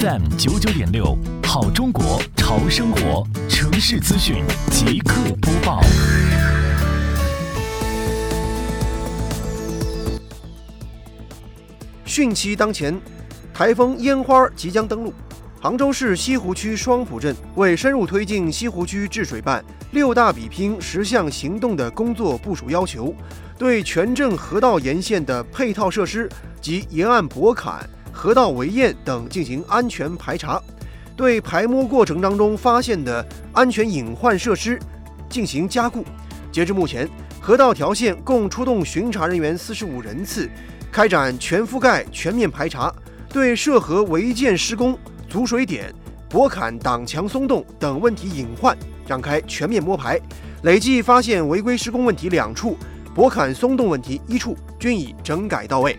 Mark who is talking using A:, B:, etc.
A: FM 九九点六，好中国潮生活，城市资讯即刻播报。
B: 汛期当前，台风烟花即将登陆。杭州市西湖区双浦镇为深入推进西湖区治水办六大比拼十项行动的工作部署要求，对全镇河道沿线的配套设施及沿岸驳坎、河道围堰等进行安全排查，对排摸过程当中发现的安全隐患设施进行加固。截至目前，河道条线共出动巡查人员四十五人次，开展全覆盖、全面排查，对涉河违建施工。阻水点、驳坎挡墙松动等问题隐患展开全面摸排，累计发现违规施工问题两处，驳坎松动问题一处，均已整改到位。